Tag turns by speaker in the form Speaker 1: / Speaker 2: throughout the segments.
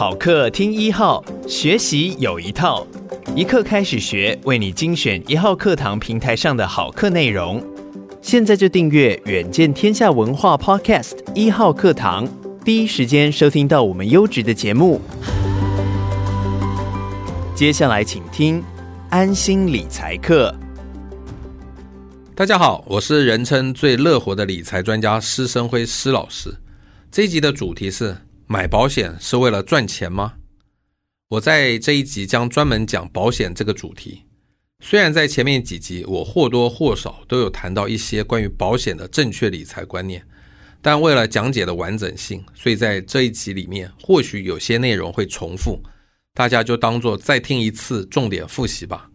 Speaker 1: 好课听一号，学习有一套，一课开始学，为你精选一号课堂平台上的好课内容。现在就订阅远见天下文化 Podcast 一号课堂，第一时间收听到我们优质的节目。接下来请听安心理财课。
Speaker 2: 大家好，我是人称最乐活的理财专家施生辉施老师。这一集的主题是：买保险是为了赚钱吗？我在这一集将专门讲保险这个主题。虽然在前面几集我或多或少都有谈到一些关于保险的正确理财观念，但为了讲解的完整性，所以在这一集里面或许有些内容会重复，大家就当做再听一次重点复习吧。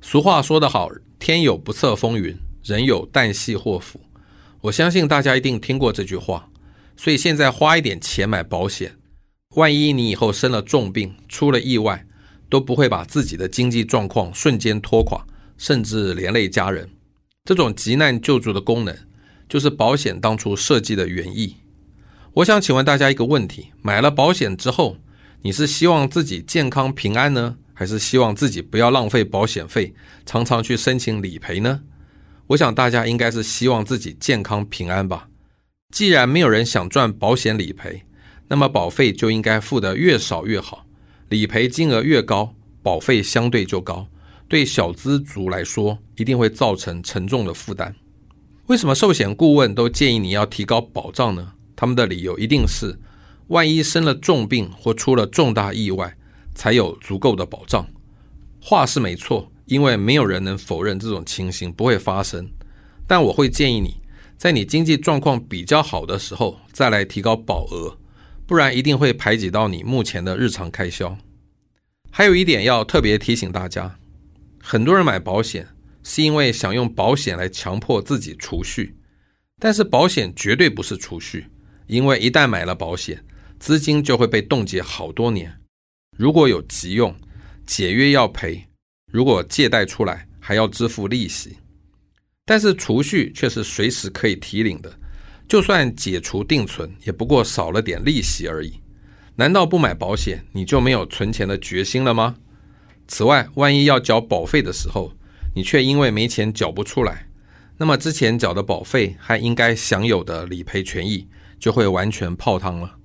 Speaker 2: 俗话说得好，天有不测风云，人有旦夕祸福。我相信大家一定听过这句话，所以现在花一点钱买保险，万一你以后生了重病，出了意外，都不会把自己的经济状况瞬间拖垮，甚至连累家人。这种急难救助的功能，就是保险当初设计的原意。我想请问大家一个问题：买了保险之后，你是希望自己健康平安呢？还是希望自己不要浪费保险费，常常去申请理赔呢？我想大家应该是希望自己健康平安吧。既然没有人想赚保险理赔，那么保费就应该付得越少越好。理赔金额越高，保费相对就高，对小资族来说一定会造成沉重的负担。为什么寿险顾问都建议你要提高保障呢？他们的理由一定是，万一生了重病或出了重大意外。才有足够的保障，话是没错，因为没有人能否认这种情形不会发生。但我会建议你，在你经济状况比较好的时候再来提高保额，不然一定会排挤到你目前的日常开销。还有一点要特别提醒大家，很多人买保险是因为想用保险来强迫自己储蓄，但是保险绝对不是储蓄，因为一旦买了保险，资金就会被冻结好多年。如果有急用，解约要赔；如果借贷出来，还要支付利息。但是储蓄却是随时可以提领的，就算解除定存，也不过少了点利息而已。难道不买保险，你就没有存钱的决心了吗？此外，万一要缴保费的时候，你却因为没钱缴不出来，那么之前缴的保费还应该享有的理赔权益就会完全泡汤了。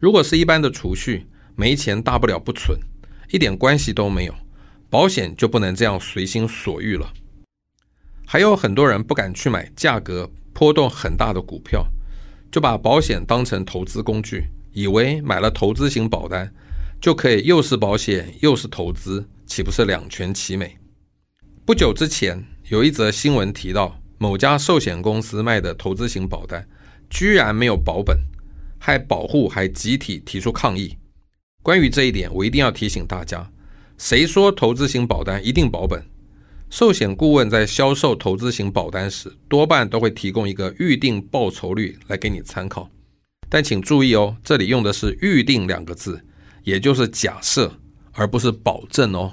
Speaker 2: 如果是一般的储蓄，没钱大不了不存，一点关系都没有。保险就不能这样随心所欲了。还有很多人不敢去买价格波动很大的股票，就把保险当成投资工具，以为买了投资型保单就可以又是保险又是投资，岂不是两全其美？不久之前有一则新闻提到，某家寿险公司卖的投资型保单居然没有保本，害保户还集体提出抗议。关于这一点，我一定要提醒大家：谁说投资型保单一定保本？寿险顾问在销售投资型保单时，多半都会提供一个预定报酬率来给你参考。但请注意哦，这里用的是“预定”两个字，也就是假设，而不是保证哦。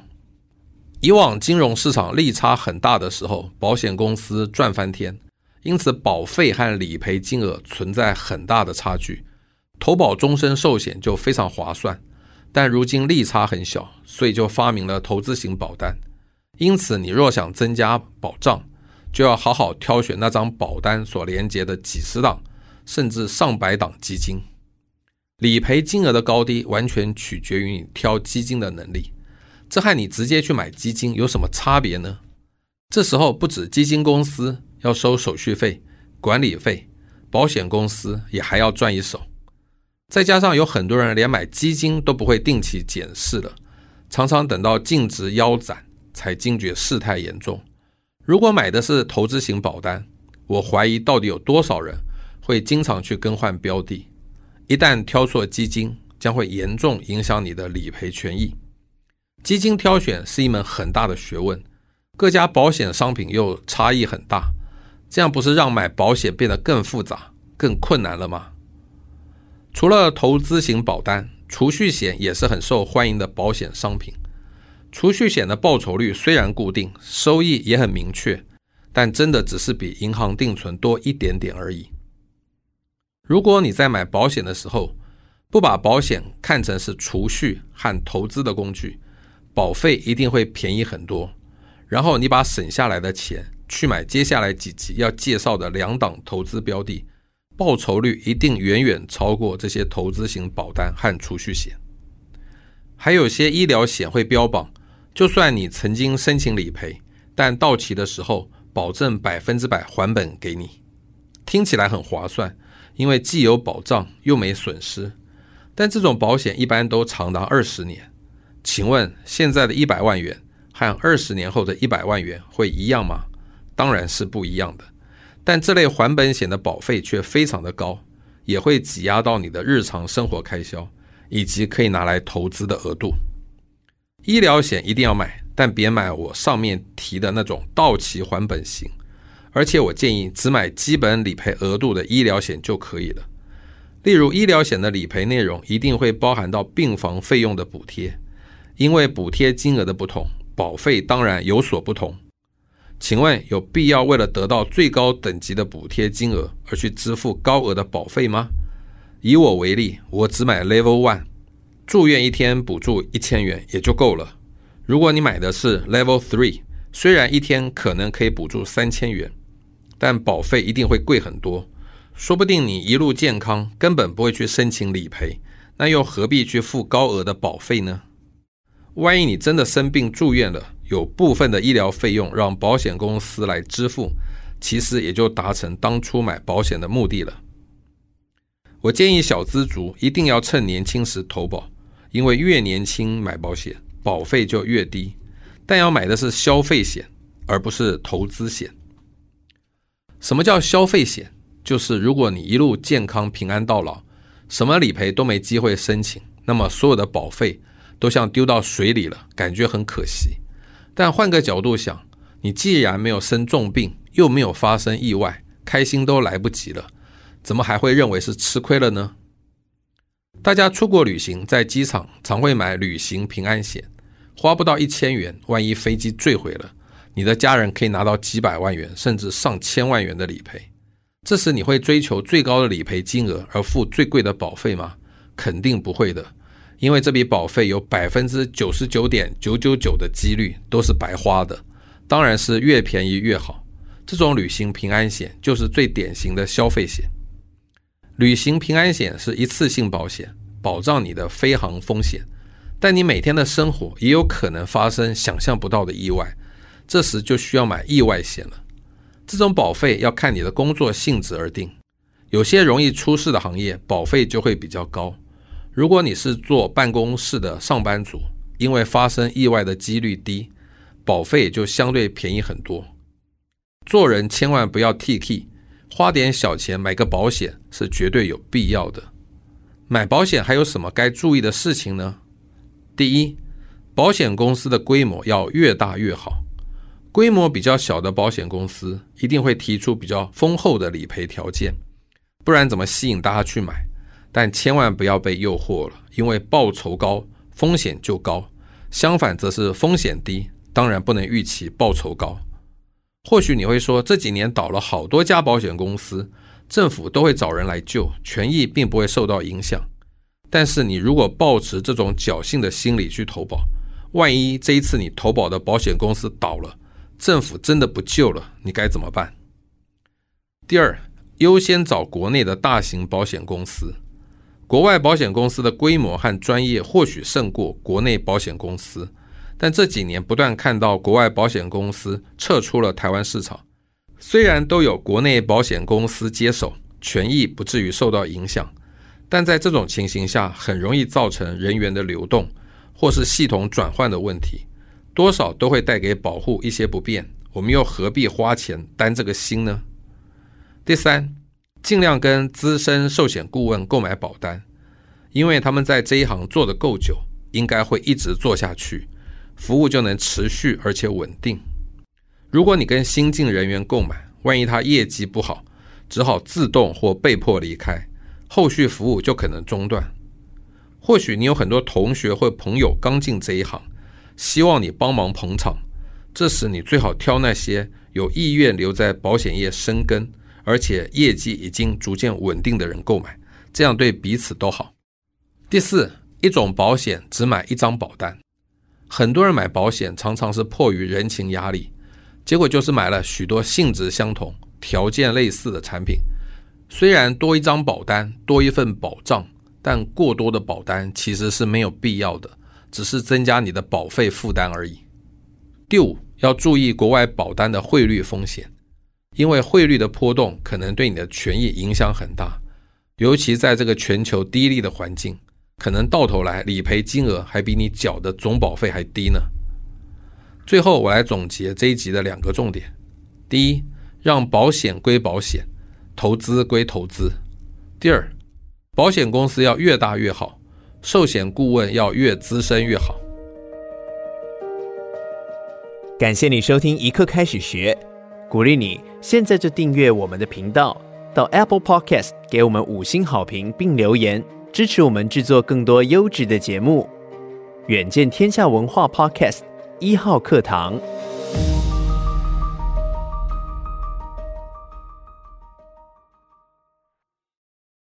Speaker 2: 以往金融市场利差很大的时候，保险公司赚翻天，因此保费和理赔金额存在很大的差距，投保终身寿险就非常划算。但如今利差很小，所以就发明了投资型保单。因此，你若想增加保障，就要好好挑选那张保单所连接的几十档甚至上百档基金。理赔金额的高低完全取决于你挑基金的能力，这和你直接去买基金有什么差别呢？这时候不止基金公司要收手续费、管理费，保险公司也还要赚一手。再加上有很多人连买基金都不会定期检视了，常常等到净值腰斩才惊觉事态严重。如果买的是投资型保单，我怀疑到底有多少人会经常去更换标的，一旦挑错基金，将会严重影响你的理赔权益。基金挑选是一门很大的学问，各家保险商品又差异很大，这样不是让买保险变得更复杂、更困难了吗？除了投资型保单，储蓄险也是很受欢迎的保险商品。储蓄险的报酬率虽然固定，收益也很明确，但真的只是比银行定存多一点点而已。如果你在买保险的时候，不把保险看成是储蓄和投资的工具，保费一定会便宜很多。然后你把省下来的钱去买接下来几集要介绍的两档投资标的，报酬率一定远远超过这些投资型保单和储蓄险。还有些医疗险会标榜，就算你曾经申请理赔，但到期的时候保证百分之百还本给你，听起来很划算，因为既有保障又没损失。但这种保险一般都长达二十年，请问现在的一百万元和二十年后的一百万元会一样吗？当然是不一样的。但这类还本险的保费却非常的高，也会挤压到你的日常生活开销以及可以拿来投资的额度。医疗险一定要买，但别买我上面提的那种到期还本型，而且我建议只买基本理赔额度的医疗险就可以了。例如，医疗险的理赔内容一定会包含到病房费用的补贴，因为补贴金额的不同，保费当然有所不同。请问有必要为了得到最高等级的补贴金额而去支付高额的保费吗？以我为例，我只买 Level One，住院一天补助一千元也就够了。如果你买的是 Level Three，虽然一天可能可以补助三千元，但保费一定会贵很多。说不定你一路健康，根本不会去申请理赔，那又何必去付高额的保费呢？万一你真的生病住院了，有部分的医疗费用让保险公司来支付，其实也就达成当初买保险的目的了。我建议小资族一定要趁年轻时投保，因为越年轻买保险，保费就越低。但要买的是消费险，而不是投资险。什么叫消费险？就是如果你一路健康平安到老，什么理赔都没机会申请，那么所有的保费都像丢到水里了，感觉很可惜。但换个角度想，你既然没有生重病，又没有发生意外，开心都来不及了，怎么还会认为是吃亏了呢？大家出国旅行，在机场常会买旅行平安险，花不到一千元，万一飞机坠毁了，你的家人可以拿到几百万元，甚至上千万元的理赔。这时你会追求最高的理赔金额而付最贵的保费吗？肯定不会的，因为这笔保费有百分之九十九点九九九的几率都是白花的。当然是越便宜越好。这种旅行平安险就是最典型的消费险。旅行平安险是一次性保险，保障你的飞行风险，但你每天的生活也有可能发生想象不到的意外，这时就需要买意外险了。这种保费要看你的工作性质而定，有些容易出事的行业，保费就会比较高。如果你是做办公室的上班族，因为发生意外的几率低，保费就相对便宜很多。做人千万不要铁齿，花点小钱买个保险是绝对有必要的。买保险还有什么该注意的事情呢？第一，保险公司的规模要越大越好。规模比较小的保险公司一定会提出比较丰厚的理赔条件，不然怎么吸引大家去买？但千万不要被诱惑了，因为报酬高，风险就高；相反，则是风险低，当然不能预期报酬高。或许你会说，这几年倒了好多家保险公司，政府都会找人来救，权益并不会受到影响。但是你如果抱持这种侥幸的心理去投保，万一这一次你投保的保险公司倒了，政府真的不救了，你该怎么办？第二，优先找国内的大型保险公司。国外保险公司的规模和专业或许胜过国内保险公司，但这几年不断看到国外保险公司撤出了台湾市场。虽然都有国内保险公司接手，权益不至于受到影响，但在这种情形下，很容易造成人员的流动或是系统转换的问题。多少都会带给保护一些不便，我们又何必花钱担这个心呢？第三，尽量跟资深寿险顾问购买保单，因为他们在这一行做得够久，应该会一直做下去，服务就能持续而且稳定。如果你跟新进人员购买，万一他业绩不好，只好自动或被迫离开，后续服务就可能中断。或许你有很多同学或朋友刚进这一行，希望你帮忙捧场，这时你最好挑那些有意愿留在保险业生根，而且业绩已经逐渐稳定的人购买，这样对彼此都好。第四，一种保险只买一张保单，很多人买保险常常是迫于人情压力，结果就是买了许多性质相同、条件类似的产品，虽然多一张保单多一份保障。但过多的保单其实是没有必要的，只是增加你的保费负担而已。第五，要注意国外保单的汇率风险，因为汇率的波动可能对你的权益影响很大，尤其在这个全球低利的环境，可能到头来理赔金额还比你缴的总保费还低呢。最后，我来总结这一集的两个重点：第一，让保险归保险，投资归投资；第二，保险公司要越大越好，寿险顾问要越资深越好。
Speaker 1: 感谢你收听一刻开始学，鼓励你现在就订阅我们的频道，到 Apple Podcast 给我们五星好评并留言，支持我们制作更多优质的节目。远见天下文化 Podcast 一号课堂。